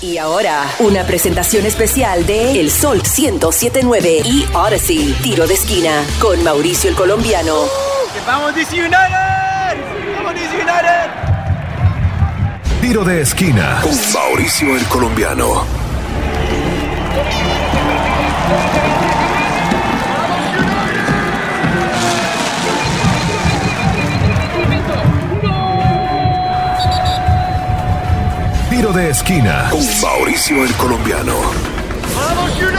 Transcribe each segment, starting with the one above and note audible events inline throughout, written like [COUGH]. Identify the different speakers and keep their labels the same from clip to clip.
Speaker 1: Y ahora, una presentación especial de El Sol 1079 y Odyssey, tiro de esquina, con Mauricio el Colombiano.
Speaker 2: ¡Vamos DC United! ¡Vamos DC United!
Speaker 3: Tiro de esquina con Mauricio el Colombiano. Tiro de esquina con Mauricio el Colombiano.
Speaker 2: ¡Vamos United!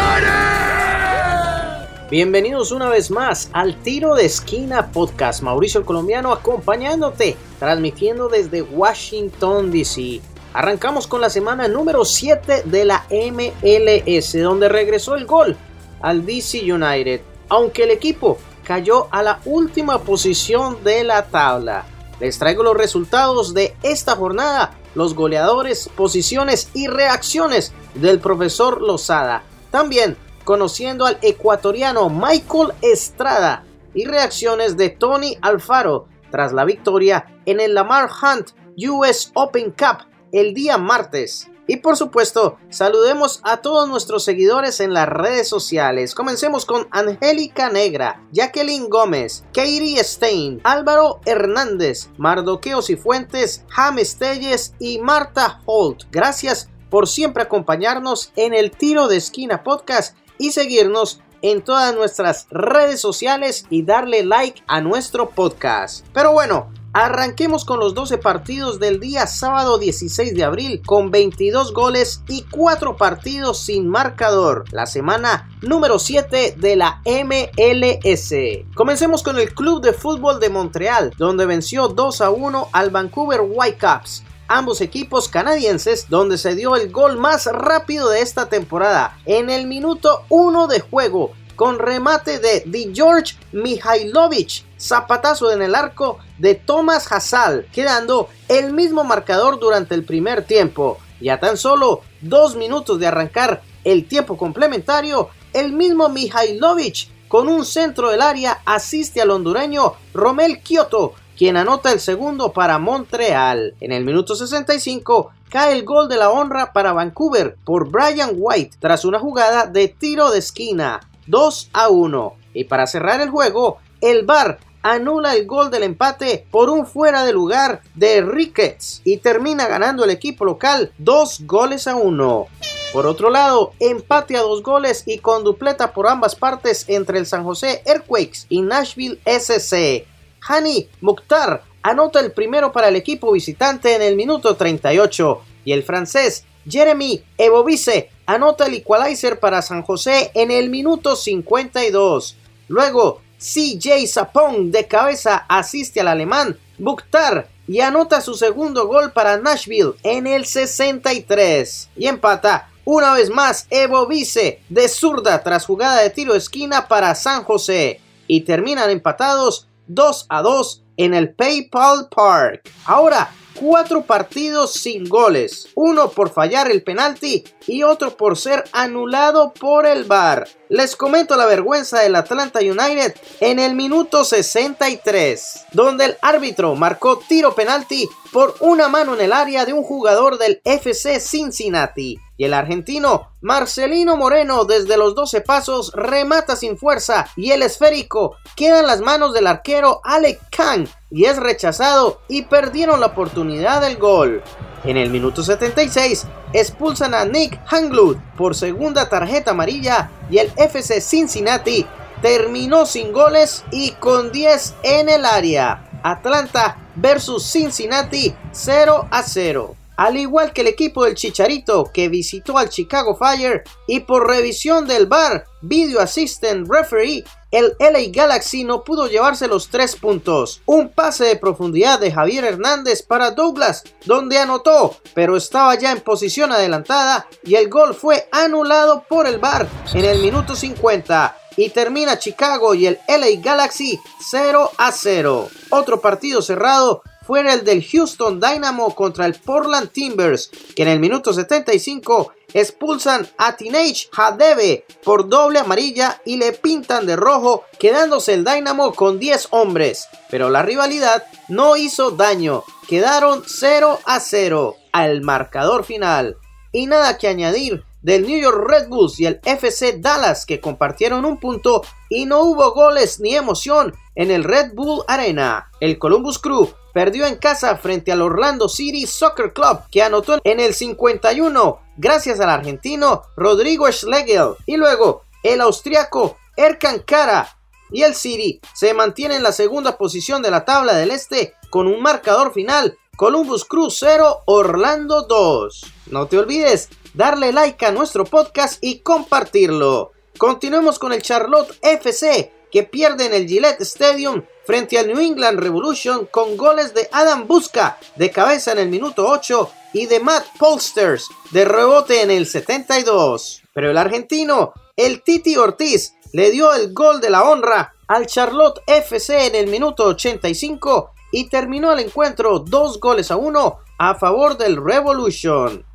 Speaker 4: Bienvenidos una vez más al Tiro de Esquina Podcast. Mauricio el Colombiano acompañándote, transmitiendo desde Washington, D.C. Arrancamos con la semana número 7 de la MLS, donde regresó el gol al DC United, aunque el equipo cayó a la última posición de la tabla. Les traigo los resultados de esta jornada, los goleadores, posiciones y reacciones del profesor Lozada. También conociendo al ecuatoriano Michael Estrada y reacciones de Tony Alfaro tras la victoria en el Lamar Hunt US Open Cup el día martes. Y por supuesto, saludemos a todos nuestros seguidores en las redes sociales. Comencemos con Angélica Negra, Jacqueline Gómez, Katie Stein, Álvaro Hernández, Mardoqueo Cifuentes, James Telles y Marta Holt. Gracias por siempre acompañarnos en el Tiro de Esquina Podcast y seguirnos en todas nuestras redes sociales y darle like a nuestro podcast. Pero bueno, Arranquemos con los 12 partidos del día sábado 16 de abril con 22 goles y 4 partidos sin marcador. La semana número 7 de la MLS. Comencemos con el Club de Fútbol de Montreal, donde venció 2 a 1 al Vancouver Whitecaps ambos equipos canadienses, donde se dio el gol más rápido de esta temporada en el minuto 1 de juego, con remate de Di George Mihailovic, zapatazo en el arco de Thomas Hassal, quedando el mismo marcador durante el primer tiempo. Y a tan solo dos minutos de arrancar el tiempo complementario, el mismo Mihailovic con un centro del área asiste al hondureño Romel Kioto quien anota el segundo para Montreal. En el minuto 65 cae el gol de la honra para Vancouver por Brian White tras una jugada de tiro de esquina 2 a 1. Y para cerrar el juego, el VAR anula el gol del empate por un fuera de lugar de Ricketts y termina ganando el equipo local dos goles a uno. Por otro lado, empate a dos goles y con dupleta por ambas partes entre el San José Earthquakes y Nashville SC. Hani Mukhtar anota el primero para el equipo visitante en el minuto 38 y el francés Jeremy Ebovise anota el equalizer para San José en el minuto 52. Luego, CJ Sapong de cabeza asiste al alemán Mukhtar y anota su segundo gol para Nashville en el 63. Y empata una vez más Evo Vice de zurda tras jugada de tiro esquina para San José. Y terminan empatados 2 a 2 en el PayPal Park. Ahora, cuatro partidos sin goles, uno por fallar el penalti y otro por ser anulado por el VAR. Les comento la vergüenza del Atlanta United en el minuto 63, donde el árbitro marcó tiro penalti por una mano en el área de un jugador del FC Cincinnati. Y el argentino Marcelino Moreno desde los 12 pasos remata sin fuerza y el esférico queda en las manos del arquero Alec Kang y es rechazado y perdieron la oportunidad del gol. En el minuto 76 expulsan a Nick Hanglund por segunda tarjeta amarilla y el FC Cincinnati terminó sin goles y con 10 en el área. Atlanta versus Cincinnati 0 a 0 al igual que el equipo del Chicharito que visitó al Chicago Fire y por revisión del VAR, Video Assistant Referee, el LA Galaxy no pudo llevarse los tres puntos. Un pase de profundidad de Javier Hernández para Douglas, donde anotó, pero estaba ya en posición adelantada y el gol fue anulado por el VAR en el minuto 50 y termina Chicago y el LA Galaxy 0 a 0. Otro partido cerrado fuera el del Houston Dynamo contra el Portland Timbers, que en el minuto 75 expulsan a Teenage Hadebe por doble amarilla y le pintan de rojo, quedándose el Dynamo con 10 hombres. Pero la rivalidad no hizo daño, quedaron 0 a 0 al marcador final. y nada que añadir del New York Red Bulls y el FC Dallas que compartieron un punto y no hubo goles ni emoción en el Red Bull Arena. El Columbus Crew perdió en casa frente al Orlando City Soccer Club que anotó en el 51 gracias al argentino Rodrigo Schlegel y luego el austriaco Erkan Kara y el City se mantiene en la segunda posición de la tabla del este con un marcador final Columbus Crew 0 Orlando 2. No te olvides darle like a nuestro podcast y compartirlo. Continuemos con el Charlotte FC que pierde en el Gillette Stadium frente al New England Revolution con goles de Adam Busca de cabeza en el minuto 8 y de Matt Polsters de rebote en el 72. Pero el argentino, el Titi Ortiz, le dio el gol de la honra al Charlotte FC en el minuto 85 y terminó el encuentro dos goles a uno a favor del Revolution.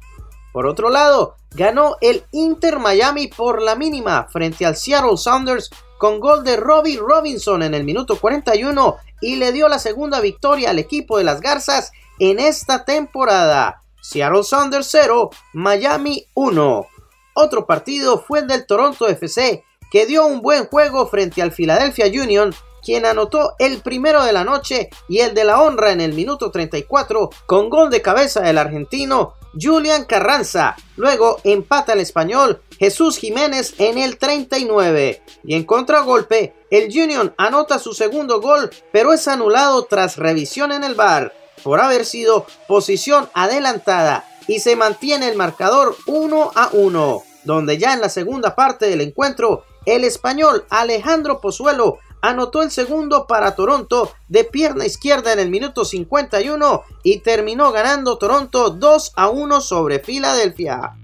Speaker 4: Por otro lado, ganó el Inter Miami por la mínima frente al Seattle Sounders con gol de Robbie Robinson en el minuto 41 y le dio la segunda victoria al equipo de las Garzas en esta temporada. Seattle Sounders 0, Miami 1. Otro partido fue el del Toronto FC, que dio un buen juego frente al Philadelphia Union quien anotó el primero de la noche y el de la honra en el minuto 34 con gol de cabeza del argentino Julian Carranza. Luego empata el español Jesús Jiménez en el 39. Y en contragolpe, el Union anota su segundo gol, pero es anulado tras revisión en el bar por haber sido posición adelantada y se mantiene el marcador 1 a 1, donde ya en la segunda parte del encuentro el español Alejandro Pozuelo anotó el segundo para Toronto de pierna izquierda en el minuto 51 y terminó ganando Toronto 2 a 1 sobre Filadelfia.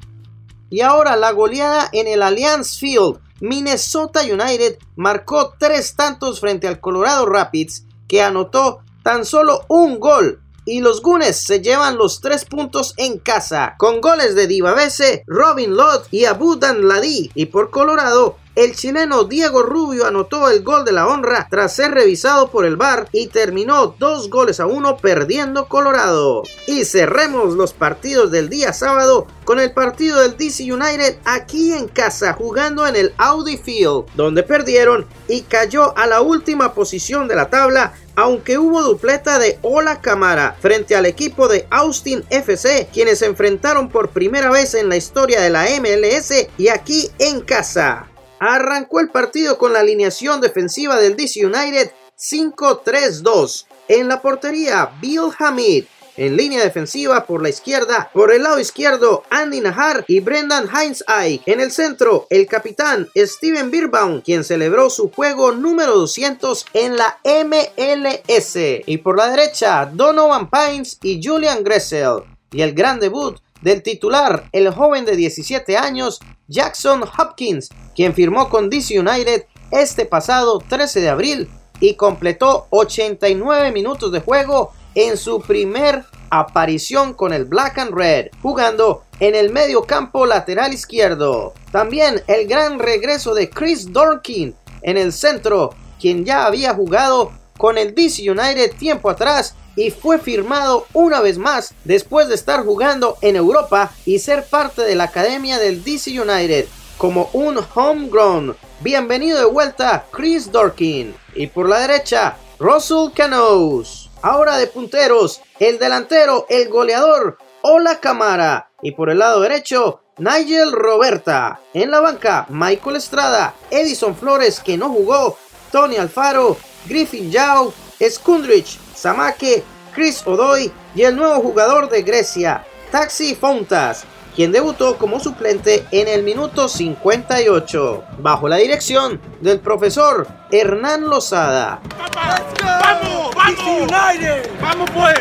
Speaker 4: Y ahora la goleada en el Allianz Field. Minnesota United marcó tres tantos frente al Colorado Rapids que anotó tan solo un gol y los Gunes se llevan los tres puntos en casa, con goles de Divabese, Robin Lott y Abu Danladi. Y por Colorado, el chileno Diego Rubio anotó el gol de la honra tras ser revisado por el VAR y terminó dos goles a uno perdiendo Colorado. Y cerremos los partidos del día sábado con el partido del DC United aquí en casa jugando en el Audi Field, donde perdieron y cayó a la última posición de la tabla aunque hubo dupleta de Ola Camara frente al equipo de Austin FC, quienes se enfrentaron por primera vez en la historia de la MLS y aquí en casa. Arrancó el partido con la alineación defensiva del DC United 5-3-2. En la portería, Bill Hamid. En línea defensiva por la izquierda, por el lado izquierdo, Andy Nahar y Brendan Heinz Ike. En el centro, el capitán Steven Birbaum, quien celebró su juego número 200 en la MLS. Y por la derecha, Donovan Pines y Julian Gressel. Y el gran debut del titular, el joven de 17 años, Jackson Hopkins, quien firmó con DC United este pasado 13 de abril y completó 89 minutos de juego en su primer aparición con el Black and Red, jugando en el medio campo lateral izquierdo. También el gran regreso de Chris Dorkin en el centro, quien ya había jugado con el DC United tiempo atrás y fue firmado una vez más después de estar jugando en Europa y ser parte de la academia del DC United como un homegrown. Bienvenido de vuelta Chris Dorkin. Y por la derecha, Russell Canoes. Ahora de punteros, el delantero, el goleador, Ola Camara. Y por el lado derecho, Nigel Roberta. En la banca, Michael Estrada, Edison Flores, que no jugó, Tony Alfaro, Griffin Yao, Skundrich, Samake, Chris Odoy y el nuevo jugador de Grecia, Taxi Fontas, quien debutó como suplente en el minuto 58, bajo la dirección del profesor Hernán Lozada.
Speaker 2: ¡Vamos! ¡Vamos! United! ¡Vamos pues!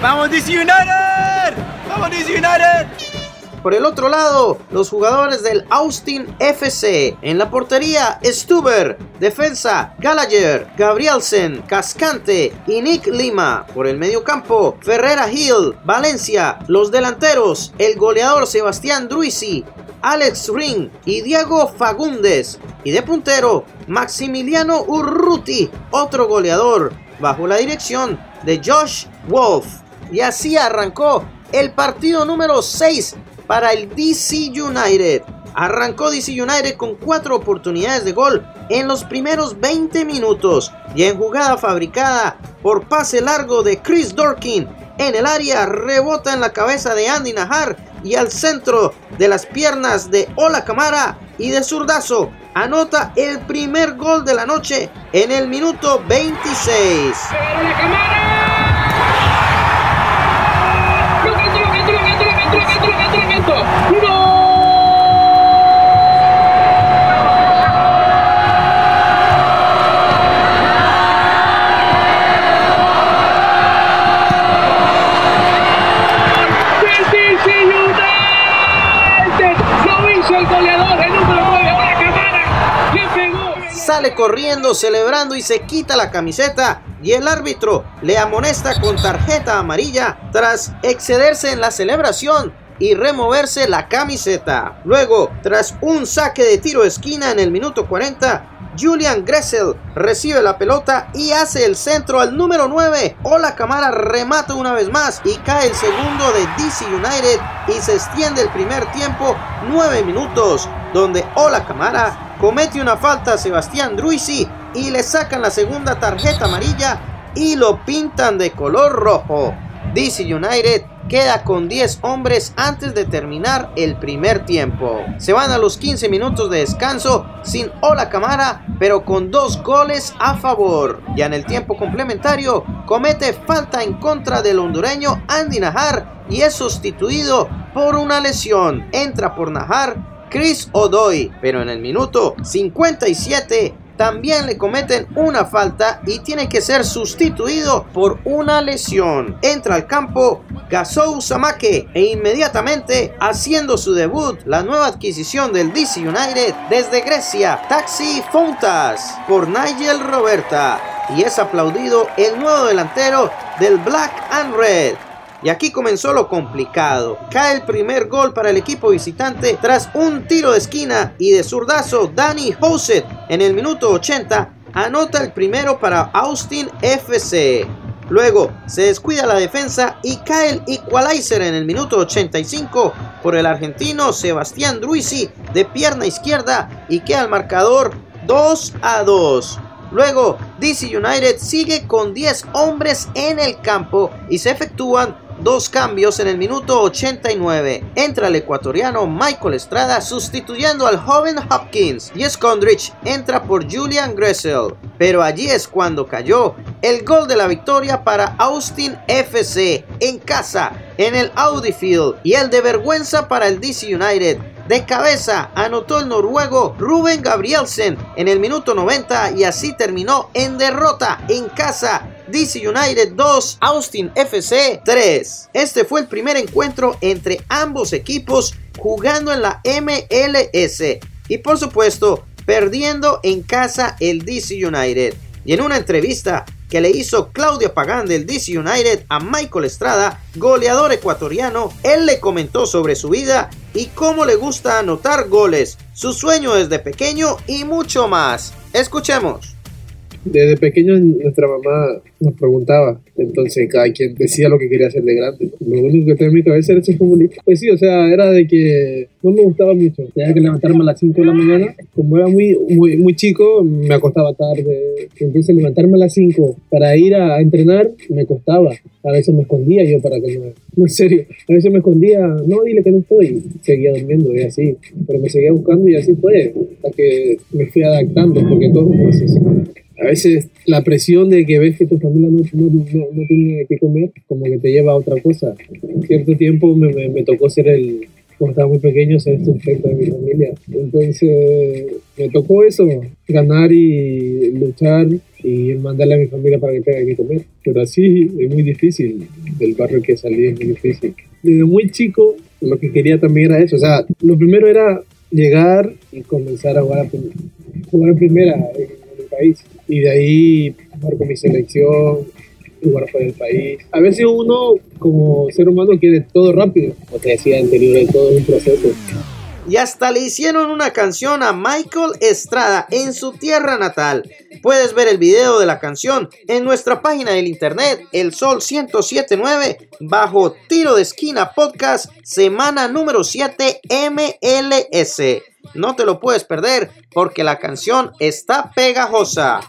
Speaker 2: ¡Vamos DC United! ¡Vamos DC United!
Speaker 4: Por el otro lado, los jugadores del Austin FC. En la portería, Stuber. Defensa, Gallagher, Gabrielsen, Cascante y Nick Lima. Por el medio campo, Ferrera Hill, Valencia. Los delanteros, el goleador Sebastián Druisi, Alex Ring y Diego Fagundes. Y de puntero, Maximiliano Urruti, otro goleador, bajo la dirección de Josh Wolf. Y así arrancó el partido número 6 para el DC United. Arrancó DC United con cuatro oportunidades de gol en los primeros 20 minutos y en jugada fabricada por pase largo de Chris Dorkin en el área rebota en la cabeza de Andy Najar y al centro de las piernas de Ola Camara y de zurdazo anota el primer gol de la noche en el minuto 26. Corriendo, celebrando y se quita la camiseta y el árbitro le amonesta con tarjeta amarilla tras excederse en la celebración y removerse la camiseta. Luego, tras un saque de tiro esquina en el minuto 40, Julian Gressel recibe la pelota y hace el centro al número 9. Ola Camara remata una vez más y cae el segundo de DC United y se extiende el primer tiempo 9 minutos, donde Ola Camara comete una falta a Sebastián Druisi y le sacan la segunda tarjeta amarilla y lo pintan de color rojo. DC United queda con 10 hombres antes de terminar el primer tiempo. Se van a los 15 minutos de descanso sin Ola Camara, pero con dos goles a favor. Ya en el tiempo complementario comete falta en contra del hondureño Andy Najar y es sustituido por una lesión. Entra por Najar Chris Odoy, pero en el minuto 57 también le cometen una falta y tiene que ser sustituido por una lesión. Entra al campo Gasou Samake e inmediatamente haciendo su debut la nueva adquisición del DC United desde Grecia, Taxi Fontas por Nigel Roberta y es aplaudido el nuevo delantero del Black and Red. Y aquí comenzó lo complicado. Cae el primer gol para el equipo visitante tras un tiro de esquina y de zurdazo Danny Hosset en el minuto 80 anota el primero para Austin FC. Luego se descuida la defensa y cae el equalizer en el minuto 85 por el argentino Sebastián Druisi de pierna izquierda y queda el marcador 2 a 2. Luego DC United sigue con 10 hombres en el campo y se efectúan dos cambios en el minuto 89. Entra el ecuatoriano Michael Estrada sustituyendo al joven Hopkins y Scondrich entra por Julian Gressel. Pero allí es cuando cayó el gol de la victoria para Austin FC en casa en el Audi Field y el de vergüenza para el DC United. De cabeza anotó el noruego Ruben Gabrielsen en el minuto 90 y así terminó en derrota en casa DC United 2, Austin FC 3. Este fue el primer encuentro entre ambos equipos jugando en la MLS y por supuesto perdiendo en casa el DC United. Y en una entrevista que le hizo Claudio Pagán del DC United a Michael Estrada, goleador ecuatoriano, él le comentó sobre su vida y cómo le gusta anotar goles, su sueño desde pequeño y mucho más. Escuchemos.
Speaker 5: Desde pequeño nuestra mamá nos preguntaba, entonces cada quien decía lo que quería hacer de grande. Lo único que tenía en mi cabeza era ser futbolista. Pues sí, o sea, era de que no me gustaba mucho. Tenía que levantarme a las 5 de la mañana. Como era muy, muy, muy chico, me acostaba tarde. Entonces levantarme a las 5 para ir a, entrenar me costaba. A veces me escondía yo para que no... [LAUGHS] No, en serio. A veces me escondía, no, dile que no estoy. Seguía durmiendo y así. Pero me seguía buscando y así fue. Hasta que me fui adaptando, porque todo es un proceso a veces la presión de que ves que tu familia no, no, no, tiene que comer, como que te lleva a otra cosa. En cierto tiempo me, me, tocó ser el, cuando estaba muy pequeño, ser sustento de mi familia. Entonces me tocó eso, ganar y luchar y mandarle a mi familia para que tenga que comer. Pero así es muy difícil, del barrio que salí es muy difícil. Desde muy chico lo que quería también era eso, o sea, lo primero era llegar y comenzar a jugar a, jugar a primera país y de ahí jugar con mi selección, jugar fuera del país. A veces uno como ser humano quiere todo rápido, como te decía anterior, todo un proceso.
Speaker 4: Y hasta le hicieron una canción a Michael Estrada en su tierra natal. puedes ver el video de la canción en nuestra página del internet El Sol 1079 bajo Tiro de Esquina Podcast semana número 7 MLS. No te lo puedes perder porque la canción está pegajosa.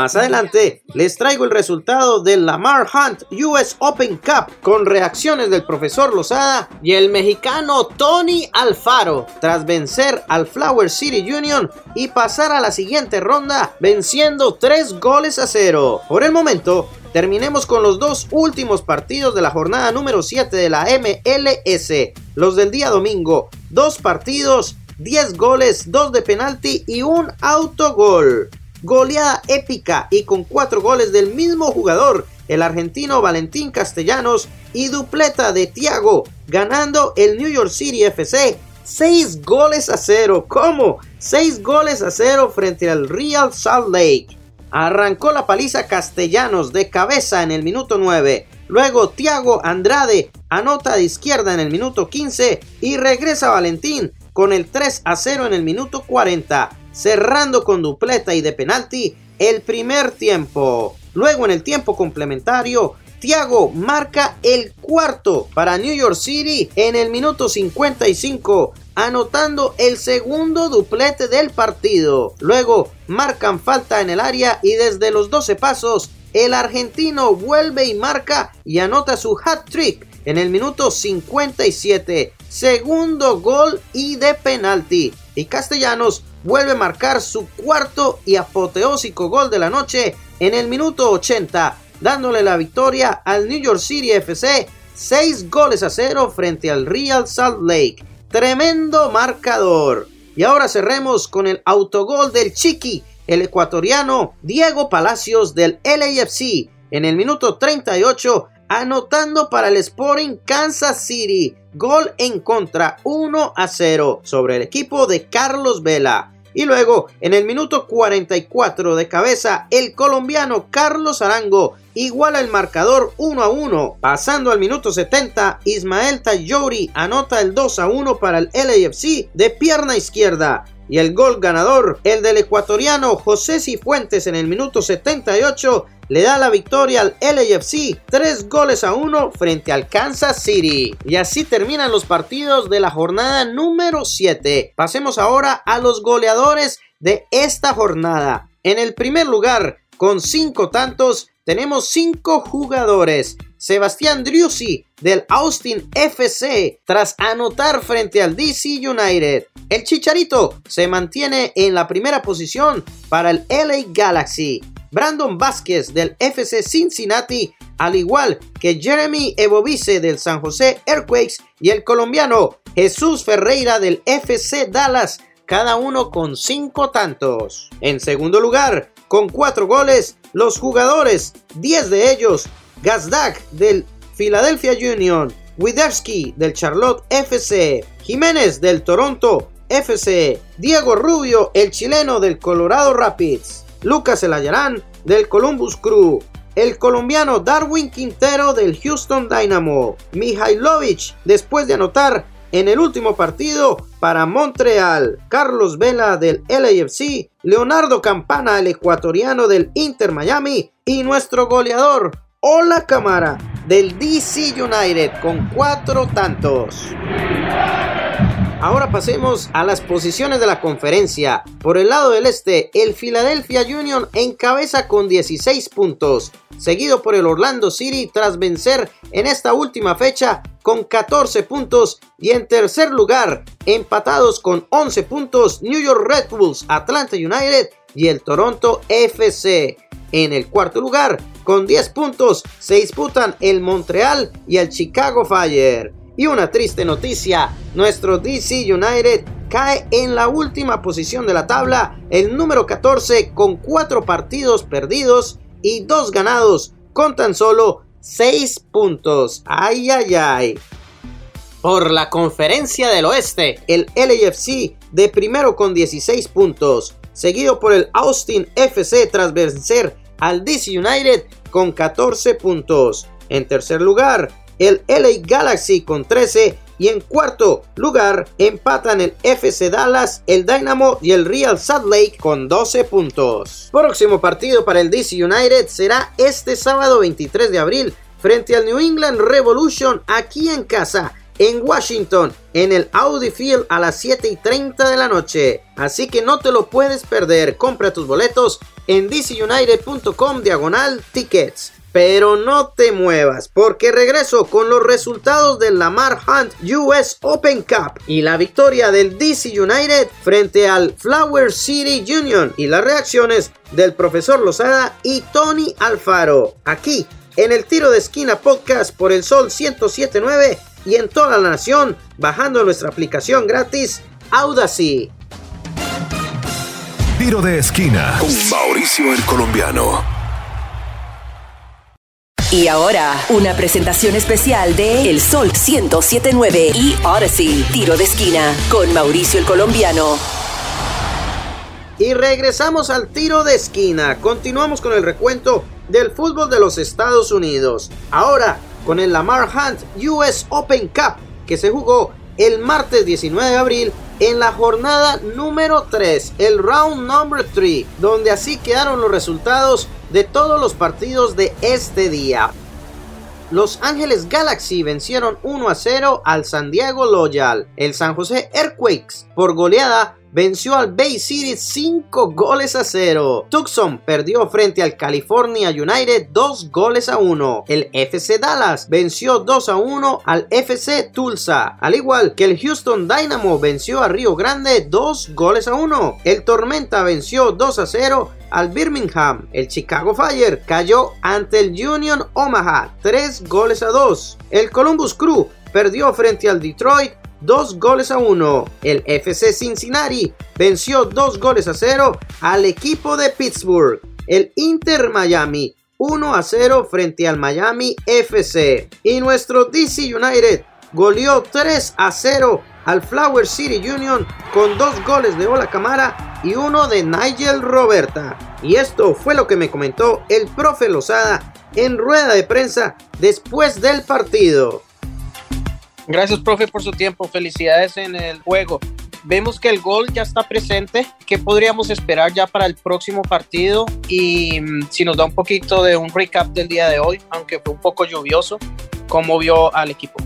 Speaker 4: Más adelante les traigo el resultado del Lamar Hunt US Open Cup con reacciones del profesor Lozada y el mexicano Tony Alfaro tras vencer al Flower City Union y pasar a la siguiente ronda venciendo 3 goles a 0. Por el momento, terminemos con los dos últimos partidos de la jornada número 7 de la MLS, los del día domingo. Dos partidos, 10 goles, 2 de penalti y un autogol goleada épica y con cuatro goles del mismo jugador, el argentino Valentín Castellanos, y dupleta de Thiago, ganando el New York City FC 6 goles a 0. ¿Cómo? 6 goles a 0 frente al Real Salt Lake. Arrancó la paliza Castellanos de cabeza en el minuto 9. Luego Thiago Andrade anota de izquierda en el minuto 15 y regresa Valentín con el 3 a 0 en el minuto 40 cerrando con dupleta y de penalti el primer tiempo. Luego en el tiempo complementario, Thiago marca el cuarto para New York City en el minuto 55, anotando el segundo duplete del partido. Luego marcan falta en el área y desde los 12 pasos, el argentino vuelve y marca y anota su hat trick en el minuto 57. Segundo gol y de penalti. Y Castellanos vuelve a marcar su cuarto y apoteósico gol de la noche en el minuto 80, dándole la victoria al New York City FC 6 goles a 0 frente al Real Salt Lake. Tremendo marcador. Y ahora cerremos con el autogol del Chiqui, el ecuatoriano Diego Palacios del LAFC en el minuto 38 anotando para el Sporting Kansas City. Gol en contra 1 a 0 sobre el equipo de Carlos Vela. Y luego, en el minuto 44 de cabeza, el colombiano Carlos Arango iguala el marcador 1 a 1. Pasando al minuto 70, Ismael Tayori anota el 2 a 1 para el LAFC de pierna izquierda. Y el gol ganador, el del ecuatoriano José Cifuentes en el minuto 78, le da la victoria al LAFC 3 goles a 1 frente al Kansas City. Y así terminan los partidos de la jornada número 7. Pasemos ahora a los goleadores de esta jornada. En el primer lugar, con 5 tantos, tenemos 5 jugadores. Sebastián Driussi del Austin FC tras anotar frente al DC United. El Chicharito se mantiene en la primera posición para el LA Galaxy. Brandon Vázquez del FC Cincinnati, al igual que Jeremy Evovice del San José Earthquakes y el colombiano Jesús Ferreira del FC Dallas, cada uno con cinco tantos. En segundo lugar, con cuatro goles, los jugadores, 10 de ellos, Gazdak del Philadelphia Union, Widerski del Charlotte FC, Jiménez del Toronto FC, Diego Rubio, el chileno del Colorado Rapids, Lucas Elayarán del Columbus Crew, el colombiano Darwin Quintero del Houston Dynamo, Mihailovic después de anotar en el último partido para Montreal, Carlos Vela del LAFC, Leonardo Campana el ecuatoriano del Inter Miami. Y nuestro goleador Ola Camara del DC United con cuatro tantos. Ahora pasemos a las posiciones de la conferencia. Por el lado del este, el Philadelphia Union encabeza con 16 puntos, seguido por el Orlando City tras vencer en esta última fecha con 14 puntos y en tercer lugar, empatados con 11 puntos, New York Red Bulls, Atlanta United y el Toronto FC. En el cuarto lugar, con 10 puntos, se disputan el Montreal y el Chicago Fire. Y una triste noticia, nuestro DC United cae en la última posición de la tabla, el número 14 con 4 partidos perdidos y 2 ganados, con tan solo 6 puntos. Ay, ay, ay. Por la conferencia del oeste, el LAFC de primero con 16 puntos, seguido por el Austin FC tras vencer al DC United con 14 puntos. En tercer lugar, el LA Galaxy con 13 Y en cuarto lugar empatan el FC Dallas, el Dynamo y el Real Salt Lake con 12 puntos. Próximo partido para el DC United será este sábado 23 de abril frente al New England Revolution aquí en casa en Washington, en el Audi Field a las 7 y 30 de la noche. Así que no te lo puedes perder. Compra tus boletos en dcunited.com diagonal tickets. Pero no te muevas, porque regreso con los resultados del Lamar Hunt US Open Cup y la victoria del DC United frente al Flower City Union y las reacciones del profesor Lozada y Tony Alfaro. Aquí en el Tiro de Esquina Podcast por el Sol 1079 y en toda la nación bajando nuestra aplicación gratis Audacy.
Speaker 3: Tiro de esquina con Mauricio el Colombiano.
Speaker 1: Y ahora, una presentación especial de El Sol 1079 y Odyssey, tiro de esquina, con Mauricio el Colombiano.
Speaker 4: Y regresamos al tiro de esquina. Continuamos con el recuento del fútbol de los Estados Unidos. Ahora con el Lamar Hunt US Open Cup que se jugó el martes 19 de abril en la jornada número 3, el round number 3, donde así quedaron los resultados de todos los partidos de este día. Los Ángeles Galaxy vencieron 1 a 0 al San Diego Loyal. El San José Earthquakes por goleada venció al Bay City 5 goles a 0. Tucson perdió frente al California United 2 goles a 1. El FC Dallas venció 2 a 1 al FC Tulsa, al igual que el Houston Dynamo venció a Río Grande 2 goles a 1. El Tormenta venció 2 a 0 al Birmingham. El Chicago Fire cayó ante el Union Omaha 3 goles a 2. El Columbus Crew perdió frente al Detroit dos goles a uno. El FC Cincinnati venció dos goles a cero al equipo de Pittsburgh. El Inter Miami 1 a 0 frente al Miami FC. Y nuestro DC United goleó 3 a 0 al Flower City Union con dos goles de Ola Camara y uno de Nigel Roberta. Y esto fue lo que me comentó el profe Lozada en rueda de prensa después del partido.
Speaker 6: Gracias, profe, por su tiempo. Felicidades en el juego. Vemos que el gol ya está presente. ¿Qué podríamos esperar ya para el próximo partido? Y mm, si nos da un poquito de un recap del día de hoy, aunque fue un poco lluvioso, ¿cómo vio al equipo?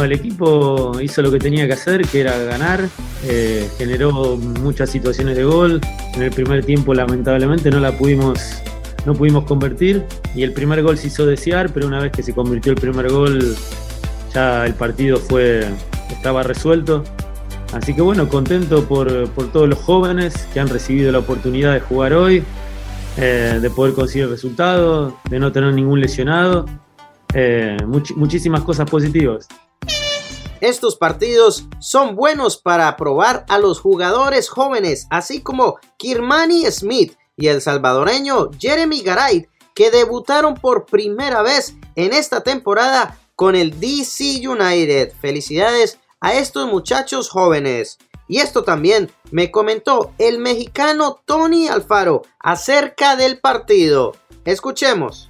Speaker 7: el equipo hizo lo que tenía que hacer, que era ganar. Eh, generó muchas situaciones de gol. En el primer tiempo, lamentablemente, no la pudimos no pudimos convertir y el primer gol se hizo desear, pero una vez que se convirtió el primer gol ya el partido fue, estaba resuelto. Así que bueno, contento por, todos los jóvenes que han recibido la oportunidad de jugar hoy, eh, de poder conseguir resultados, de no tener ningún lesionado. Eh, muchísimas cosas positivas.
Speaker 4: Estos partidos son buenos para probar a los jugadores jóvenes, así como Kirmani Smith y el salvadoreño Jeremy Garay, que debutaron por primera vez en esta temporada con el DC United. Felicidades a estos muchachos jóvenes. Y esto también me comentó el mexicano Tony Alfaro acerca del partido. Escuchemos.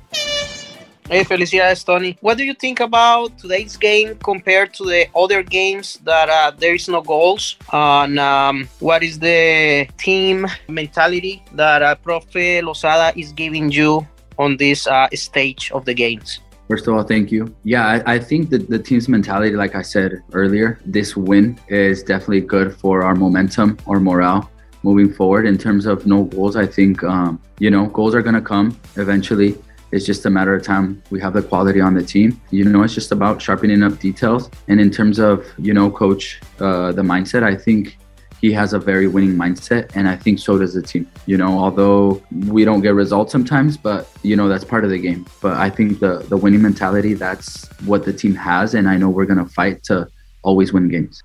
Speaker 6: Hey, felicidades, Tony. What do you think about today's game compared to the other games that uh, there is no goals? And um, what is the team mentality that uh, Profe Lozada is giving you on this uh, stage of the games?
Speaker 8: First of all, thank you. Yeah, I, I, think that the team's mentality, like I said earlier, this win is definitely good for our momentum or morale moving forward. In terms of no goals, I think, um, you know, goals are going to come eventually. It's just a matter of time. We have the quality on the team. You know, it's just about sharpening up details. And in terms of, you know, coach, uh, the mindset, I think he has a very winning mindset and i think so does the team you know although we don't get results sometimes but you know that's part of the game but i think the winning mentality that's what the team has and i know we're going to fight to always win games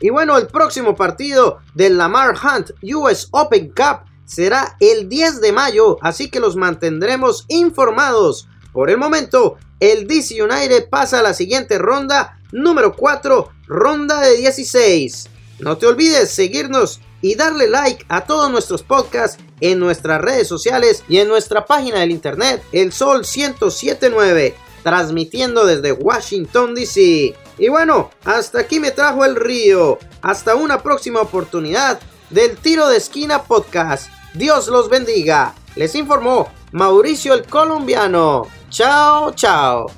Speaker 4: Y bueno, el próximo partido del Lamar Hunt US Open Cup será el 10 de mayo, así que los mantendremos informados. Por el momento, el DC United pasa a la siguiente ronda, número 4, ronda de 16. No te olvides seguirnos y darle like a todos nuestros podcasts en nuestras redes sociales y en nuestra página del internet El Sol 1079, transmitiendo desde Washington DC. Y bueno, hasta aquí me trajo el río. Hasta una próxima oportunidad del Tiro de Esquina Podcast. Dios los bendiga. Les informó Mauricio el Colombiano. Chao, chao.